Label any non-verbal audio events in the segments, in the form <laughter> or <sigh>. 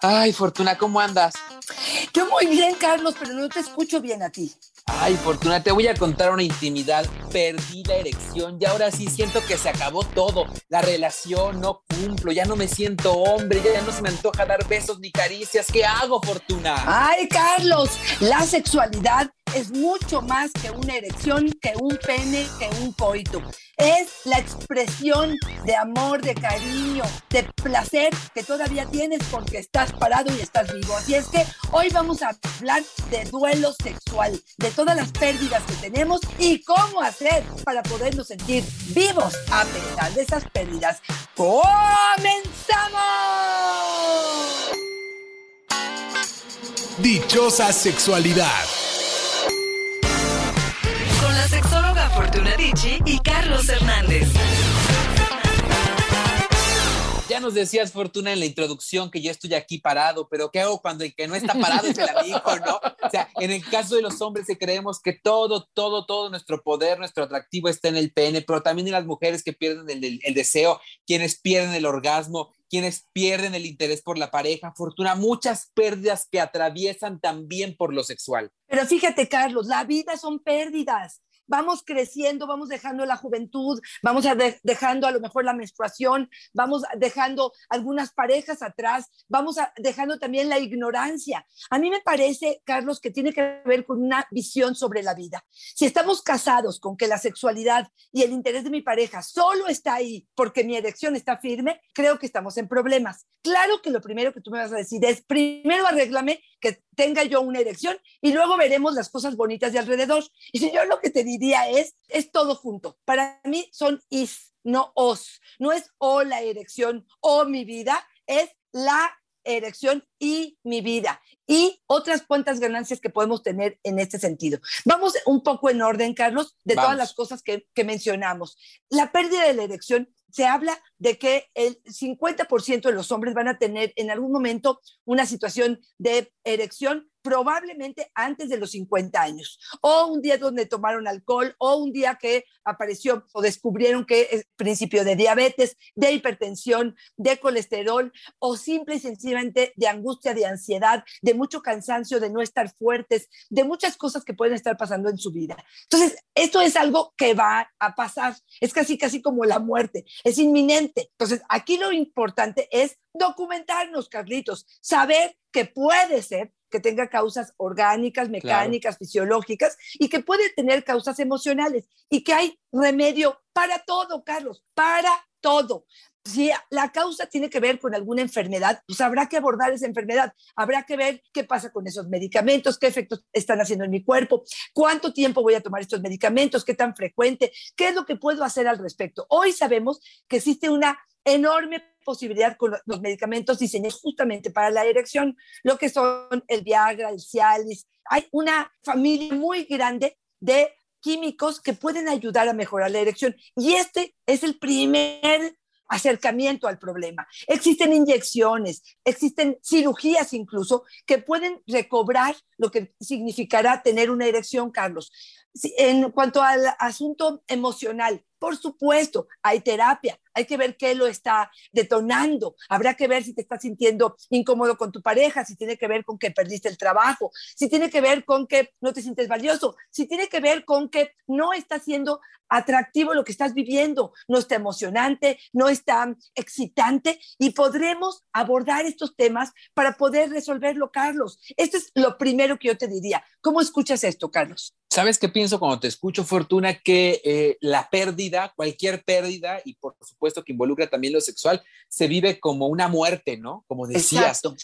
Ay, Fortuna, ¿cómo andas? Yo muy bien, Carlos, pero no te escucho bien a ti. Ay, Fortuna, te voy a contar una intimidad. Perdí la erección y ahora sí siento que se acabó todo. La relación no cumplo, ya no me siento hombre, ya no se me antoja dar besos ni caricias. ¿Qué hago, Fortuna? Ay, Carlos, la sexualidad es mucho más que una erección, que un pene, que un coito. Es la expresión de amor, de cariño, de placer que todavía tienes porque estás parado y estás vivo. Así es que hoy vamos a hablar de duelo sexual, de todas las pérdidas que tenemos y cómo hacer para podernos sentir vivos a pesar de esas pérdidas. ¡Comenzamos! Dichosa sexualidad. Fortuna Dicci y Carlos Hernández. Ya nos decías, Fortuna, en la introducción que yo estoy aquí parado, pero ¿qué hago cuando el que no está parado es el amigo, no? O sea, en el caso de los hombres que creemos que todo, todo, todo nuestro poder, nuestro atractivo está en el pene, pero también en las mujeres que pierden el, el deseo, quienes pierden el orgasmo, quienes pierden el interés por la pareja, Fortuna, muchas pérdidas que atraviesan también por lo sexual. Pero fíjate, Carlos, la vida son pérdidas vamos creciendo, vamos dejando la juventud, vamos a dejando a lo mejor la menstruación, vamos dejando algunas parejas atrás, vamos a dejando también la ignorancia. A mí me parece, Carlos, que tiene que ver con una visión sobre la vida. Si estamos casados con que la sexualidad y el interés de mi pareja solo está ahí porque mi erección está firme, creo que estamos en problemas. Claro que lo primero que tú me vas a decir es, primero arréglame que tenga yo una erección y luego veremos las cosas bonitas de alrededor. Y si yo lo que te diría es, es todo junto. Para mí son is, no os. No es o la erección o mi vida, es la erección y mi vida y otras cuantas ganancias que podemos tener en este sentido. Vamos un poco en orden, Carlos, de todas las cosas que, que mencionamos. La pérdida de la erección se habla de que el 50% de los hombres van a tener en algún momento una situación de erección probablemente antes de los 50 años, o un día donde tomaron alcohol, o un día que apareció o descubrieron que es principio de diabetes, de hipertensión, de colesterol, o simple y sencillamente de angustia, de ansiedad, de mucho cansancio, de no estar fuertes, de muchas cosas que pueden estar pasando en su vida. Entonces, esto es algo que va a pasar, es casi, casi como la muerte, es inminente. Entonces, aquí lo importante es documentarnos, Carlitos, saber que puede ser que tenga causas orgánicas, mecánicas, fisiológicas y que puede tener causas emocionales y que hay remedio para todo, Carlos, para todo. Si la causa tiene que ver con alguna enfermedad, pues habrá que abordar esa enfermedad, habrá que ver qué pasa con esos medicamentos, qué efectos están haciendo en mi cuerpo, cuánto tiempo voy a tomar estos medicamentos, qué tan frecuente, qué es lo que puedo hacer al respecto. Hoy sabemos que existe una enorme posibilidad con los medicamentos diseñados justamente para la erección, lo que son el Viagra, el Cialis. Hay una familia muy grande de químicos que pueden ayudar a mejorar la erección. Y este es el primer acercamiento al problema. Existen inyecciones, existen cirugías incluso que pueden recobrar lo que significará tener una erección, Carlos. En cuanto al asunto emocional, por supuesto, hay terapia, hay que ver qué lo está detonando, habrá que ver si te estás sintiendo incómodo con tu pareja, si tiene que ver con que perdiste el trabajo, si tiene que ver con que no te sientes valioso, si tiene que ver con que no está siendo atractivo lo que estás viviendo, no está emocionante, no está excitante y podremos abordar estos temas para poder resolverlo, Carlos. Esto es lo primero que yo te diría. ¿Cómo escuchas esto, Carlos? ¿Sabes qué pienso cuando te escucho, Fortuna? Que eh, la pérdida, cualquier pérdida, y por supuesto que involucra también lo sexual, se vive como una muerte, ¿no? Como decías. Exacto.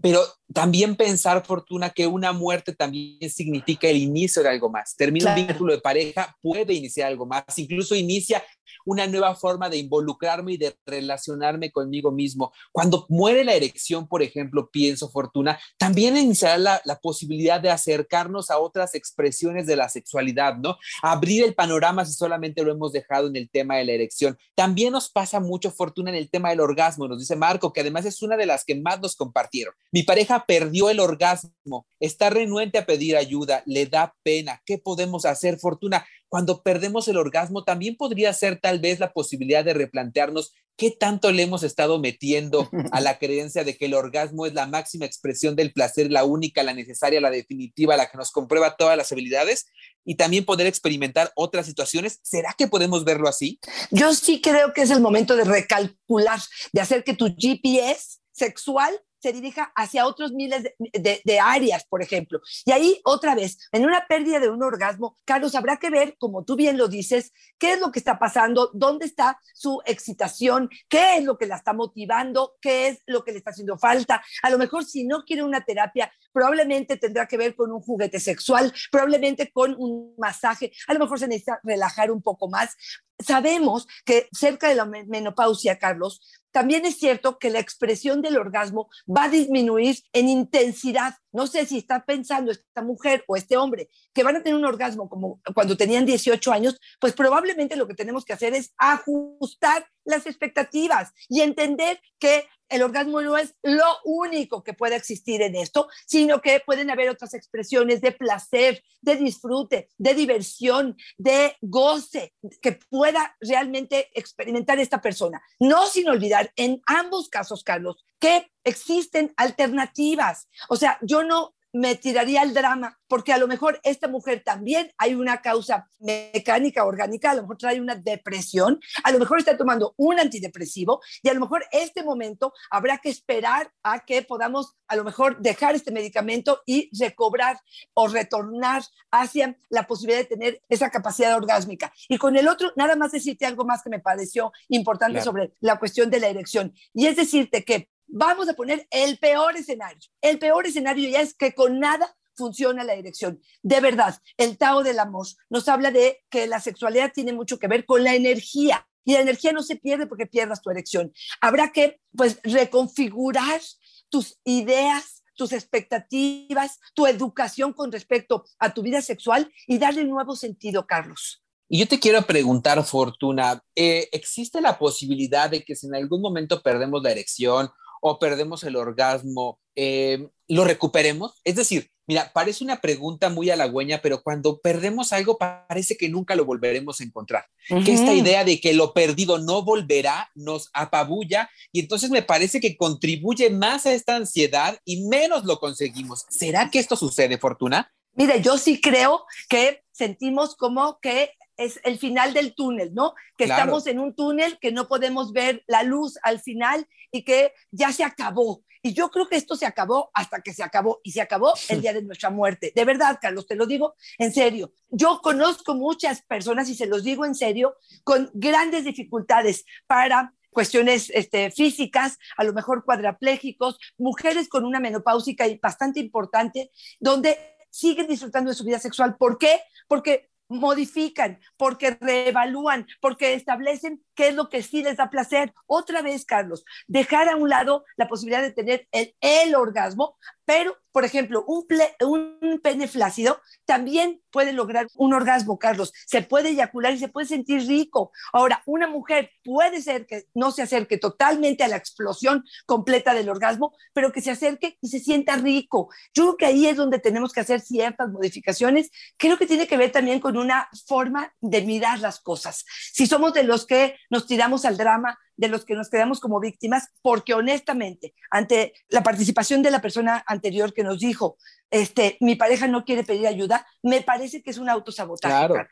Pero también pensar, Fortuna, que una muerte también significa el inicio de algo más. Termina un vínculo de pareja, puede iniciar algo más, incluso inicia una nueva forma de involucrarme y de relacionarme conmigo mismo. Cuando muere la erección, por ejemplo, pienso, Fortuna, también iniciará la, la posibilidad de acercarnos a otras expresiones de la sexualidad, ¿no? Abrir el panorama si solamente lo hemos dejado en el tema de la erección. También nos pasa mucho, Fortuna, en el tema del orgasmo, nos dice Marco, que además es una de las que más nos compartieron. Mi pareja perdió el orgasmo, está renuente a pedir ayuda, le da pena. ¿Qué podemos hacer, Fortuna? cuando perdemos el orgasmo, también podría ser tal vez la posibilidad de replantearnos qué tanto le hemos estado metiendo a la creencia de que el orgasmo es la máxima expresión del placer, la única, la necesaria, la definitiva, la que nos comprueba todas las habilidades y también poder experimentar otras situaciones. ¿Será que podemos verlo así? Yo sí creo que es el momento de recalcular, de hacer que tu GPS sexual se dirija hacia otros miles de, áreas, por ejemplo. Y ahí, otra vez, en una pérdida de un orgasmo, Carlos, habrá que ver, como tú bien lo dices, qué es lo que está pasando, dónde está su excitación, qué es lo que la está motivando, qué es lo que le está haciendo falta. A lo mejor si no quiere una terapia, probablemente tendrá que ver con un juguete sexual, probablemente con un masaje, a lo mejor se necesita relajar un poco más. Sabemos que cerca de la menopausia, Carlos, también es cierto que la expresión del orgasmo va a disminuir en intensidad. No sé si está pensando esta mujer o este hombre que van a tener un orgasmo como cuando tenían 18 años, pues probablemente lo que tenemos que hacer es ajustar las expectativas y entender que el orgasmo no es lo único que puede existir en esto, sino que pueden haber otras expresiones de placer, de disfrute, de diversión, de goce que pueda realmente experimentar esta persona. No sin olvidar en ambos casos, Carlos, que existen alternativas. O sea, yo no me tiraría al drama, porque a lo mejor esta mujer también hay una causa mecánica, orgánica, a lo mejor trae una depresión, a lo mejor está tomando un antidepresivo y a lo mejor este momento habrá que esperar a que podamos a lo mejor dejar este medicamento y recobrar o retornar hacia la posibilidad de tener esa capacidad orgásmica. Y con el otro, nada más decirte algo más que me pareció importante sobre la cuestión de la erección. Y es decirte que vamos a poner el peor escenario. El peor escenario ya es que con nada funciona la erección. De verdad, el Tao del Amor nos habla de que la sexualidad tiene mucho que ver con la energía y la energía no se pierde porque pierdas tu erección. Habrá que pues reconfigurar tus ideas, tus expectativas, tu educación con respecto a tu vida sexual y darle nuevo sentido, Carlos. Y yo te quiero preguntar, Fortuna, eh, ¿existe la posibilidad de que si en algún momento perdemos la erección o perdemos el orgasmo, eh, lo recuperemos? Es decir, mira, parece una pregunta muy halagüeña, pero cuando perdemos algo parece que nunca lo volveremos a encontrar. Que esta idea de que lo perdido no volverá nos apabulla y entonces me parece que contribuye más a esta ansiedad y menos lo conseguimos. ¿Será que esto sucede, Fortuna? Mire, yo sí creo que sentimos como que es el final del túnel, ¿no? Que estamos en un túnel que no podemos ver la luz al final y que ya se acabó. Y yo creo que esto se acabó hasta que se acabó y se acabó el día de nuestra muerte. De verdad, Carlos, te lo digo en serio. Yo conozco muchas personas y se los digo en serio con grandes dificultades para cuestiones este, físicas, a lo mejor cuadraplégicos, mujeres con una menopáusica bastante importante, donde siguen disfrutando de su vida sexual. ¿Por qué? Porque modifican, porque reevalúan, porque establecen qué es lo que sí les da placer. Otra vez, Carlos, dejar a un lado la posibilidad de tener el, el orgasmo, pero, por ejemplo, un, pene flácido también puede lograr un orgasmo, Carlos. Se puede eyacular y se puede sentir rico. Ahora, una mujer puede ser que no se acerque totalmente a la explosión completa del orgasmo, pero que se acerque y se sienta rico. Yo creo que ahí es donde tenemos que hacer ciertas modificaciones. Creo que tiene que ver también con una forma de mirar las cosas. Si somos de los que nos tiramos al drama, de los que nos quedamos como víctimas, porque honestamente, ante la participación de la persona anterior que nos dijo, este, mi pareja no quiere pedir ayuda, me parece que es un autosabotaje, claro.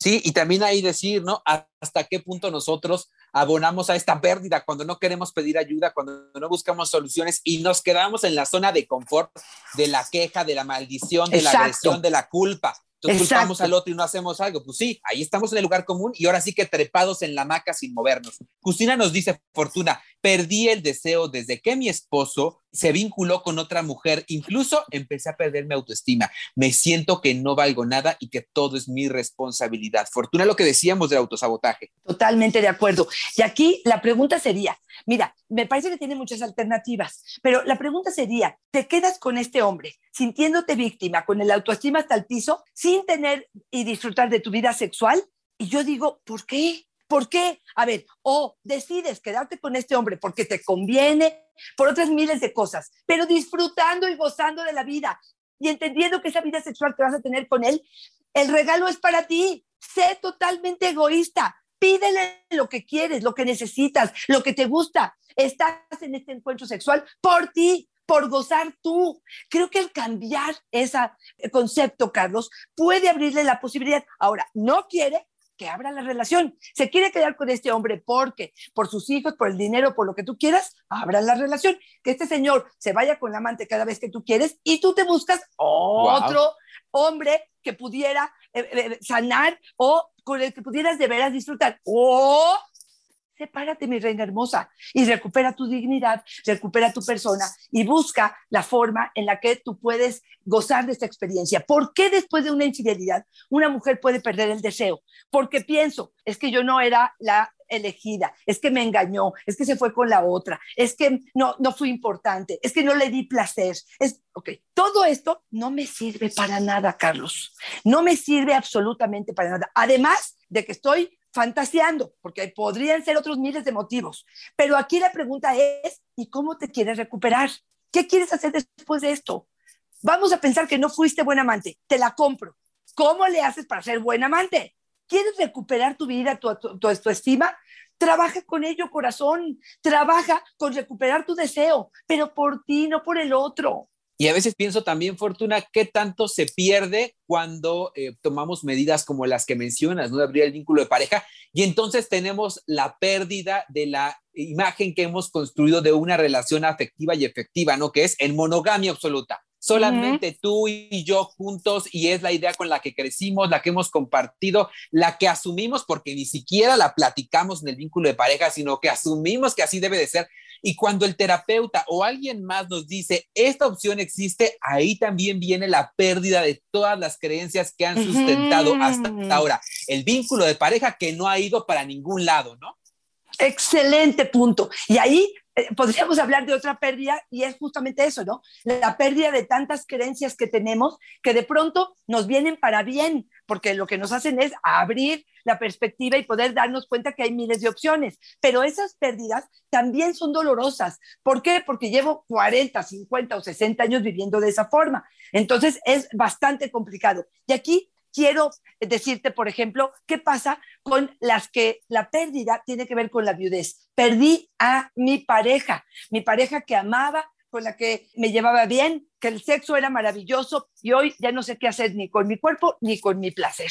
Sí, y también ahí decir, ¿no? Hasta qué punto nosotros abonamos a esta pérdida cuando no queremos pedir ayuda, cuando no buscamos soluciones y nos quedamos en la zona de confort, de la queja, de la maldición, de la agresión, de la culpa. Entonces culpamos al otro y no hacemos algo. Pues sí, ahí estamos en el lugar común y ahora sí que trepados en la hamaca sin movernos. Justina nos dice, Fortuna, perdí el deseo desde que mi esposo se vinculó con otra mujer, incluso empecé a perder mi autoestima. Me siento que no valgo nada y que todo es mi responsabilidad. Fortuna lo que decíamos del autosabotaje. Totalmente de acuerdo. Y aquí la pregunta sería, mira, me parece que tiene muchas alternativas, pero la pregunta sería, ¿te quedas con este hombre sintiéndote víctima, con el autoestima hasta el piso, sin tener y disfrutar de tu vida sexual? Y yo digo, ¿por qué? ¿Por qué? A ver, o decides quedarte con este hombre porque te conviene, por otras miles de cosas, pero disfrutando y gozando de la vida y entendiendo que esa vida sexual que vas a tener con él el regalo es para ti. Sé totalmente egoísta. Pídele lo que quieres, lo que necesitas, lo que te gusta. Estás en este encuentro sexual por ti, por gozar tú. Creo que el cambiar ese concepto, Carlos, puede abrirle la posibilidad. Ahora, no quiere que abra la relación. Se quiere quedar con este hombre porque, por sus hijos, por el dinero, por lo que tú quieras, abra la relación. Que este señor se vaya con la amante cada vez que tú quieres y tú te buscas otro hombre que pudiera eh, eh, sanar o con el que pudieras de veras disfrutar. O sepárate, mi reina hermosa, y recupera tu dignidad, recupera tu persona y busca la forma en la que tú puedes gozar de esta experiencia. ¿Por qué después de una infidelidad una mujer puede perder el deseo? Porque pienso, es que yo no era la elegida, es que me engañó, es que se fue con la otra, es que no, no fui importante, es que no le di placer. Es, ok, todo esto no me sirve para nada, Carlos. No me sirve absolutamente para nada. Además de que estoy fantaseando, porque podrían ser otros miles de motivos. Pero aquí la pregunta es, ¿y cómo te quieres recuperar? ¿Qué quieres hacer después de esto? Vamos a pensar que no fuiste buen amante, te la compro. ¿Cómo le haces para ser buen amante? ¿Quieres recuperar tu vida, tu, tu, tu, estima? Trabaja con ello, corazón. Trabaja con recuperar tu deseo, pero por ti, no por el otro. Y a veces pienso también, Fortuna, qué tanto se pierde cuando eh, tomamos medidas como las que mencionas, ¿no? De abrir el vínculo de pareja. Y entonces tenemos la pérdida de la imagen que hemos construido de una relación afectiva y efectiva, ¿no? Que es en monogamia absoluta. Solamente tú y yo juntos y es la idea con la que crecimos, la que hemos compartido, la que asumimos porque ni siquiera la platicamos en el vínculo de pareja, sino que asumimos que así debe de ser. Y cuando el terapeuta o alguien más nos dice, esta opción existe, ahí también viene la pérdida de todas las creencias que han sustentado hasta ahora. El vínculo de pareja que no ha ido para ningún lado, ¿no? Excelente punto. Y ahí podríamos hablar de otra pérdida y es justamente eso, ¿no? La pérdida de tantas creencias que tenemos que de pronto nos vienen para bien, porque lo que nos hacen es abrir la perspectiva y poder darnos cuenta que hay miles de opciones. Pero esas pérdidas también son dolorosas. ¿Por qué? Porque llevo 40, 50 o 60 años viviendo de esa forma. Entonces es bastante complicado. Y aquí quiero decirte, por ejemplo, qué pasa con las que la pérdida tiene que ver con la viudez. Perdí a mi pareja, mi pareja que amaba, con la que me llevaba bien, que el sexo era maravilloso y hoy ya no sé qué hacer ni con mi cuerpo ni con mi placer.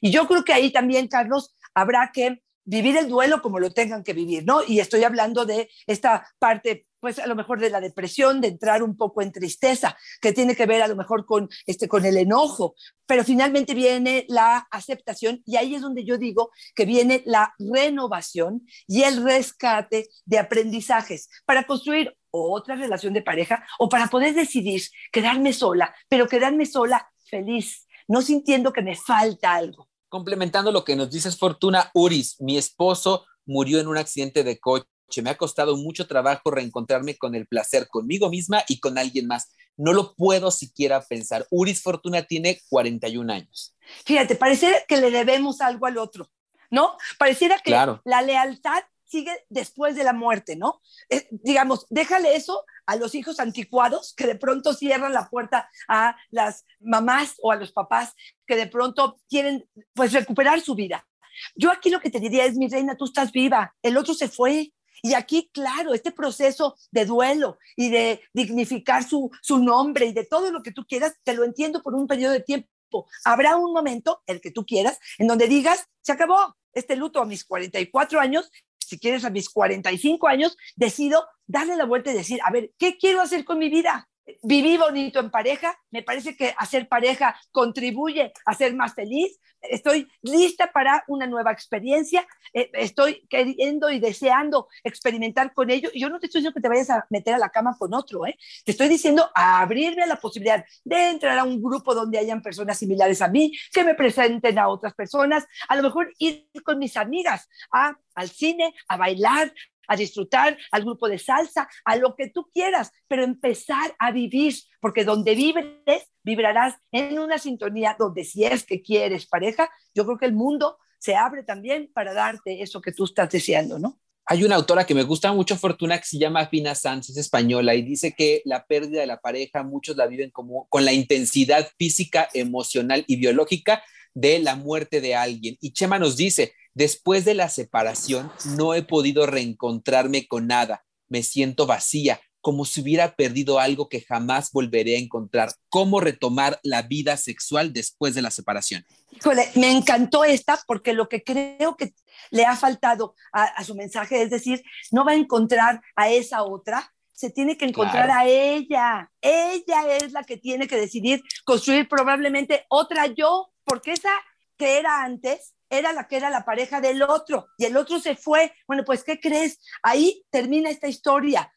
Y yo creo que ahí también, Carlos, habrá que vivir el duelo como lo tengan que vivir, ¿no? Y estoy hablando de esta parte pues a lo mejor de la depresión, de entrar un poco en tristeza, que tiene que ver a lo mejor con, este, con el enojo, pero finalmente viene la aceptación y ahí es donde yo digo que viene la renovación y el rescate de aprendizajes para construir otra relación de pareja o para poder decidir quedarme sola, pero quedarme sola feliz, no sintiendo que me falta algo. Complementando lo que nos dices, Fortuna Uris, mi esposo murió en un accidente de coche me ha costado mucho trabajo reencontrarme con el placer conmigo misma y con alguien más. No lo puedo siquiera pensar. Uris Fortuna tiene 41 años. Fíjate, pareciera que le debemos algo al otro, ¿no? Pareciera que la lealtad sigue después de la muerte, ¿no? Eh, digamos, déjale eso a los hijos anticuados que de pronto cierran la puerta a las mamás o a los papás que de pronto quieren pues recuperar su vida. Yo aquí lo que te diría es, mi reina, tú estás viva, el otro se fue, y aquí, claro, este proceso de duelo y de dignificar su, su nombre y de todo lo que tú quieras, te lo entiendo por un periodo de tiempo. Habrá un momento, el que tú quieras, en donde digas, se acabó este luto a mis 44 años, si quieres a mis 45 años, decido darle la vuelta y decir, a ver, ¿qué quiero hacer con mi vida? Viví bonito en pareja, me parece que hacer pareja contribuye a ser más feliz, estoy lista para una nueva experiencia, eh, estoy queriendo y deseando experimentar con ello, yo no te estoy diciendo que te vayas a meter a la cama con otro, ¿eh? te estoy diciendo a abrirme a la posibilidad de entrar a un grupo donde hayan personas similares a mí, que me presenten a otras personas, a lo mejor ir con mis amigas a, al cine, a bailar, a disfrutar, al grupo de salsa, a lo que tú quieras, pero empezar a vivir, porque donde vives, vibrarás en una sintonía donde si es que quieres pareja, yo creo que el mundo se abre también para darte eso que tú estás deseando, ¿no? Hay una autora que me gusta mucho, Fortuna, que se llama Fina Sanz, es española, y dice que la pérdida de la pareja muchos la viven como con la intensidad física, emocional y biológica de la muerte de alguien. Y Chema nos dice, después de la separación no he podido reencontrarme con nada, me siento vacía, como si hubiera perdido algo que jamás volveré a encontrar. ¿Cómo retomar la vida sexual después de la separación? Híjole, me encantó esta porque lo que creo que le ha faltado a, su mensaje es decir, no va a encontrar a esa otra, se tiene que encontrar a ella. Ella es la que tiene que decidir construir probablemente otra yo, porque esa que era antes era la que era la pareja del otro y el otro se fue. Bueno, pues, ¿qué crees? Ahí termina esta historia.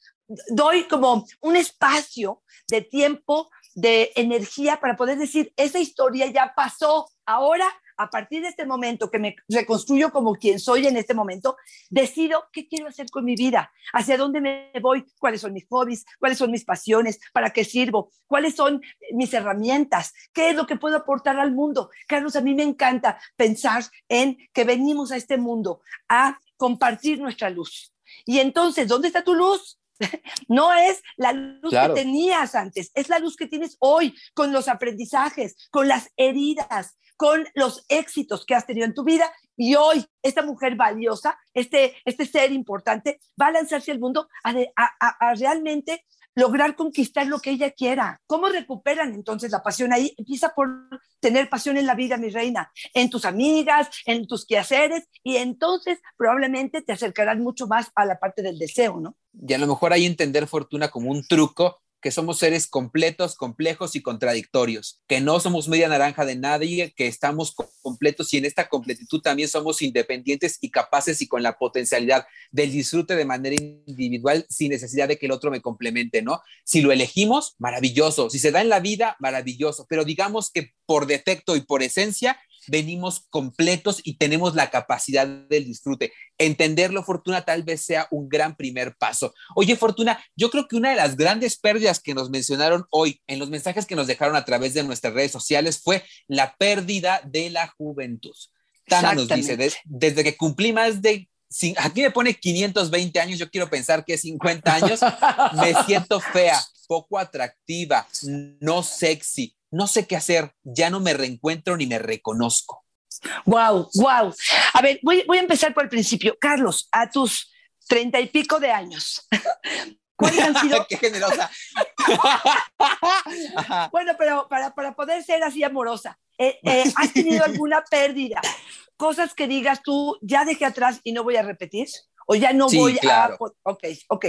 Doy como un espacio de tiempo, de energía para poder decir, esa historia ya pasó, ahora a partir de este momento que me reconstruyo como quien soy en este momento, decido qué quiero hacer con mi vida, hacia dónde me voy, cuáles son mis hobbies, cuáles son mis pasiones, para qué sirvo, cuáles son mis herramientas, qué es lo que puedo aportar al mundo. Carlos, a mí me encanta pensar en que venimos a este mundo a compartir nuestra luz. Y entonces, ¿dónde está tu luz? <laughs> No es la luz que tenías antes, es la luz que tienes hoy con los aprendizajes, con las heridas, con los éxitos que has tenido en tu vida y hoy esta mujer valiosa, este, este ser importante, va a lanzarse al mundo a, realmente lograr conquistar lo que ella quiera. ¿Cómo recuperan entonces la pasión ahí? Empieza por tener pasión en la vida, mi reina, en tus amigas, en tus quehaceres, y entonces probablemente te acercarán mucho más a la parte del deseo, ¿no? Y a lo mejor ahí entender fortuna como un truco que somos seres completos, complejos y contradictorios, que no somos media naranja de nadie, que estamos completos y en esta completitud también somos independientes y capaces y con la potencialidad del disfrute de manera individual sin necesidad de que el otro me complemente, ¿no? Si lo elegimos, maravilloso. Si se da en la vida, maravilloso. Pero digamos que por defecto y por esencia, venimos completos y tenemos la capacidad del disfrute. Entenderlo, Fortuna, tal vez sea un gran primer paso. Oye, Fortuna, yo creo que una de las grandes pérdidas que nos mencionaron hoy en los mensajes que nos dejaron a través de nuestras redes sociales fue la pérdida de la juventud. Tana nos dice, desde que cumplí más de aquí me pone 520 años, yo quiero pensar que es 50 años, me siento fea, poco atractiva, no sexy, no sé qué hacer, ya no me reencuentro ni me reconozco. Wow, wow. A ver, voy, a empezar por el principio. Carlos, a tus treinta y pico de años, <laughs> ¿cuáles han sido? ¡Qué generosa! <laughs> bueno, pero para, poder ser así amorosa, eh, eh, <laughs> ¿has tenido alguna pérdida? Cosas que digas tú, ya dejé atrás y no voy a repetir, o ya no voy a... Ok, ok.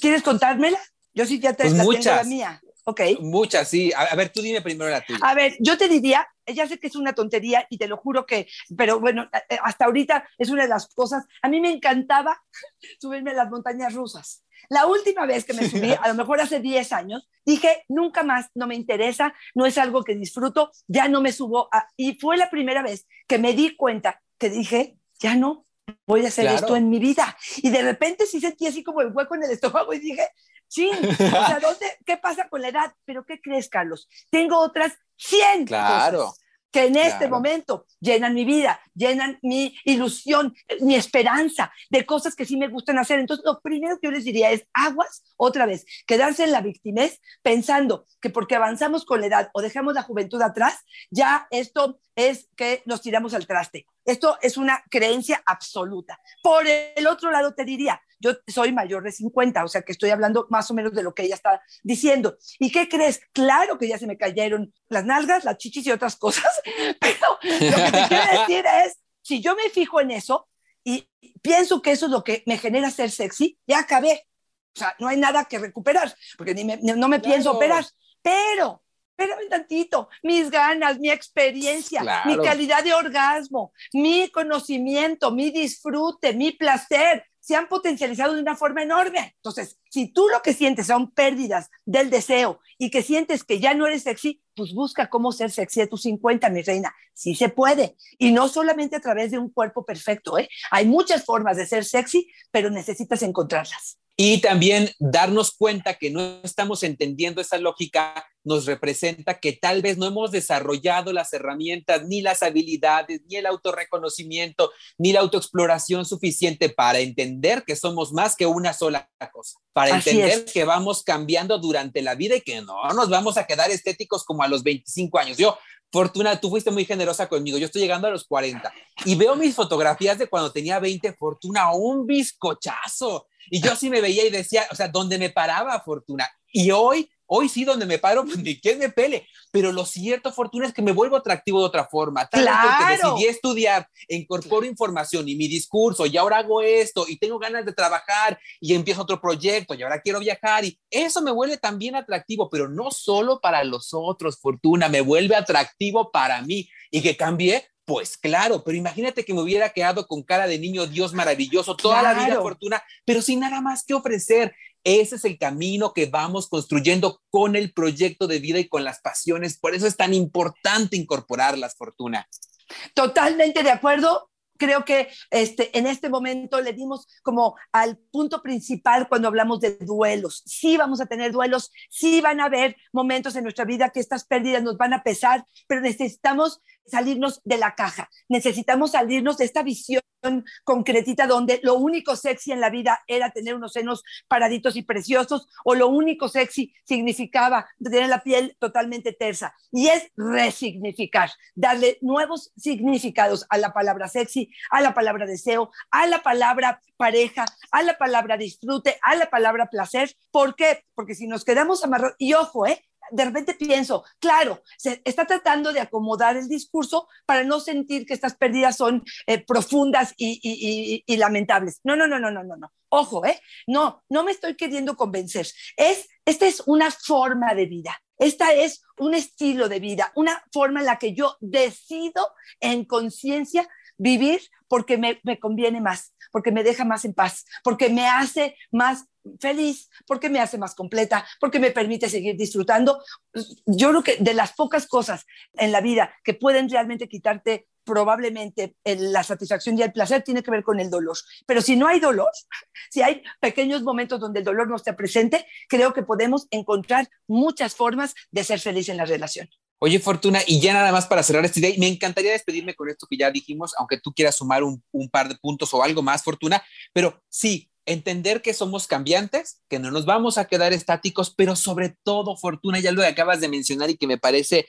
¿Quieres contármela? Yo sí ya te pues tengo la mía. Ok. Muchas, sí. A, ver, tú dime primero la tuya. A ver, yo te diría, ya sé que es una tontería y te lo juro que, pero bueno, eh, hasta ahorita es una de las cosas. A mí me encantaba <laughs> subirme a las montañas rusas. La última vez que me <laughs> subí, a lo mejor hace 10 años, dije, nunca más, no me interesa, no es algo que disfruto, ya no me subo. y fue la primera vez que me di cuenta que dije, ya no, voy a hacer esto en mi vida. Y de repente sí sentí así como el hueco en el estómago y dije, Sí, o sea, ¿qué pasa con la edad? Pero ¿qué crees, Carlos? Tengo otras 100 claro. Que en este momento llenan mi vida, llenan mi ilusión, mi esperanza de cosas que sí me gustan hacer. Entonces, lo primero que yo les diría es aguas, otra vez, quedarse en la victimez pensando que porque avanzamos con la edad o dejamos la juventud atrás, ya esto es que nos tiramos al traste. Esto es una creencia absoluta. Por el otro lado, te diría, yo soy mayor de 50, o sea que estoy hablando más o menos de lo que ella está diciendo. ¿Y qué crees? Claro que ya se me cayeron las nalgas, las chichis y otras cosas, <laughs> pero lo que te quiero decir es, si yo me fijo en eso y pienso que eso es lo que me genera ser sexy, ya acabé. O sea, no hay nada que recuperar, porque ni no me pienso operar. Pero espérame tantito, mis ganas, mi experiencia, mi calidad de orgasmo, mi conocimiento, mi disfrute, mi placer, se han potencializado de una forma enorme. Entonces, si tú lo que sientes son pérdidas del deseo y que sientes que ya no eres sexy, pues busca cómo ser sexy a tus 50, mi reina. Sí se puede. Y no solamente a través de un cuerpo perfecto, ¿eh? Hay muchas formas de ser sexy, pero necesitas encontrarlas. Y también darnos cuenta que no estamos entendiendo esa lógica nos representa que tal vez no hemos desarrollado las herramientas, ni las habilidades, ni el autorreconocimiento, ni la autoexploración suficiente para entender que somos más que una sola cosa, para entender que vamos cambiando durante la vida y que no nos vamos a quedar estéticos como a los 25 años. Yo Fortuna, tú fuiste muy generosa conmigo. Yo estoy llegando a los 40 y veo mis fotografías de cuando tenía 20, Fortuna, un bizcochazo. Y yo sí me veía y decía, o sea, ¿dónde me paraba Fortuna? Y hoy Hoy sí, donde me paro, <laughs> pues ni quien me pele. Pero lo cierto, Fortuna, es que me vuelvo atractivo de otra forma. Tal claro. porque decidí estudiar, incorporo información y mi discurso, y ahora hago esto, y tengo ganas de trabajar, y empiezo otro proyecto, y ahora quiero viajar, y eso me vuelve también atractivo, pero no solo para los otros, Fortuna, me vuelve atractivo para mí. Y que cambié pues claro, pero imagínate que me hubiera quedado con cara de niño Dios maravilloso toda la vida, Fortuna, pero sin nada más que ofrecer. Ese es el camino que vamos construyendo con el proyecto de vida y con las pasiones. Por eso es tan importante incorporarlas, Fortuna. Totalmente de acuerdo creo que este, en este momento le dimos como al punto principal cuando hablamos de duelos. Sí vamos a tener duelos, sí van a haber momentos en nuestra vida que estas pérdidas nos van a pesar, pero necesitamos salirnos de la caja, necesitamos salirnos de esta visión concretita donde lo único sexy en la vida era tener unos senos paraditos y preciosos o lo único sexy significaba tener la piel totalmente tersa. Y es resignificar, darle nuevos significados a la palabra sexy, a la palabra deseo, a la palabra pareja, a la palabra disfrute, a la palabra placer. ¿Por qué? Porque si nos quedamos amarrados, y ojo, ¿eh? De repente pienso, claro, se está tratando de acomodar el discurso para no sentir que estas pérdidas son eh, profundas y, y, lamentables. No, no, no, no, no, no, no. Ojo, ¿eh? No, no me estoy queriendo convencer. Es, esta es una forma de vida. Esta es un estilo de vida, una forma en la que yo decido en conciencia vivir porque me, me, conviene más, porque me deja más en paz, porque me hace más feliz, porque me hace más completa, porque me permite seguir disfrutando. Yo creo que de las pocas cosas en la vida que pueden realmente quitarte probablemente la satisfacción y el placer tiene que ver con el dolor. Pero si no hay dolor, <laughs> si hay pequeños momentos donde el dolor no está presente, creo que podemos encontrar muchas formas de ser feliz en la relación. Oye, Fortuna, y ya nada más para cerrar esta idea, me encantaría despedirme con esto que ya dijimos, aunque tú quieras sumar un, un par de puntos o algo más, Fortuna, pero sí, entender que somos cambiantes, que no nos vamos a quedar estáticos, pero sobre todo, Fortuna, ya lo acabas de mencionar y que me parece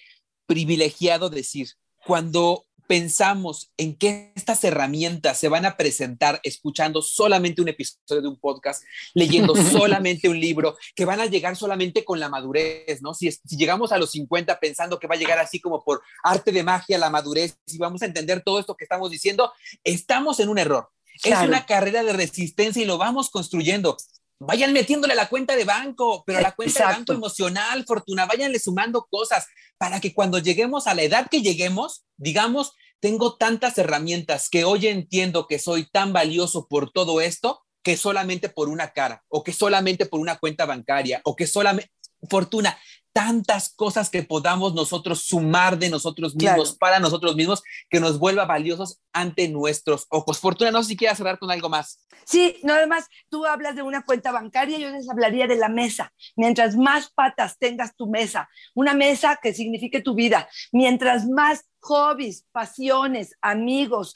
privilegiado decir, cuando pensamos en que estas herramientas se van a presentar escuchando solamente un episodio de un podcast, leyendo <laughs> solamente un libro, que van a llegar solamente con la madurez, ¿no? Si, si, llegamos a los 50 pensando que va a llegar así como por arte de magia la madurez y vamos a entender todo esto que estamos diciendo, estamos en un error. Es una carrera de resistencia y lo vamos construyendo. Vayan metiéndole la cuenta de banco, pero la cuenta de banco emocional, Fortuna, váyanle sumando cosas para que cuando lleguemos a la edad que lleguemos, digamos, tengo tantas herramientas que hoy entiendo que soy tan valioso por todo esto que solamente por una cara o que solamente por una cuenta bancaria o que solamente, Fortuna, tantas cosas que podamos nosotros sumar de nosotros mismos para nosotros mismos que nos vuelva valiosos ante nuestros ojos. Fortuna, no sé si quieres cerrar con algo más. Sí, nada más, tú hablas de una cuenta bancaria, yo les hablaría de la mesa. Mientras más patas tengas tu mesa, una mesa que signifique tu vida, mientras más hobbies, pasiones, amigos,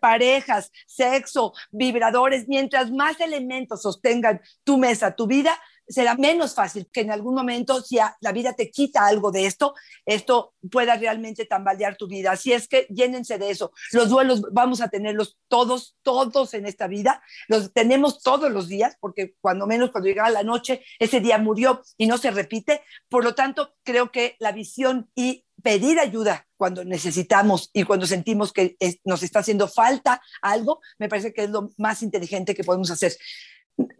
parejas, sexo, vibradores, mientras más elementos sostengan tu mesa, tu vida, será menos fácil que en algún momento, si la vida te quita algo de esto, esto pueda realmente tambalear tu vida. Así es que llénense de eso. Los duelos vamos a tenerlos todos, todos en esta vida. Los tenemos todos los días, porque cuando menos cuando llega la noche, ese día murió y no se repite. Por lo tanto, creo que la visión y pedir ayuda cuando necesitamos y cuando sentimos que nos está haciendo falta algo, me parece que es lo más inteligente que podemos hacer.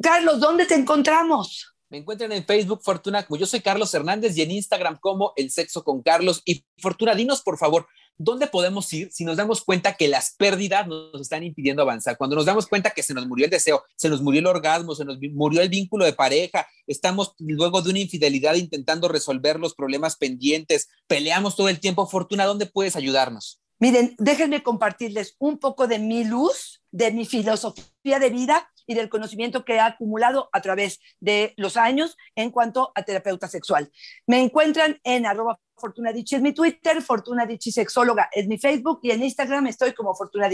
Carlos, ¿dónde te encontramos? Me encuentran en Facebook, Fortuna, como yo soy Carlos Hernández, y en Instagram como El Sexo con Carlos. Y Fortuna, dinos por favor, ¿dónde podemos ir si nos damos cuenta que las pérdidas nos están impidiendo avanzar? Cuando nos damos cuenta que se nos murió el deseo, se nos murió el orgasmo, se nos murió el vínculo de pareja, estamos luego de una infidelidad intentando resolver los problemas pendientes, peleamos todo el tiempo. Fortuna, ¿dónde puedes ayudarnos? Miren, déjenme compartirles un poco de mi luz, de mi filosofía de vida y del conocimiento que ha acumulado a través de los años en cuanto a terapeuta sexual. Me encuentran en arroba Fortuna es mi Twitter, Fortuna Sexóloga es mi Facebook y en Instagram estoy como Fortuna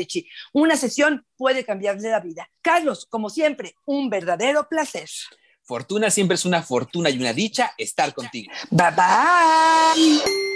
Una sesión puede cambiarle la vida. Carlos, como siempre, un verdadero placer. Fortuna siempre es una fortuna y una dicha estar contigo. Bye bye.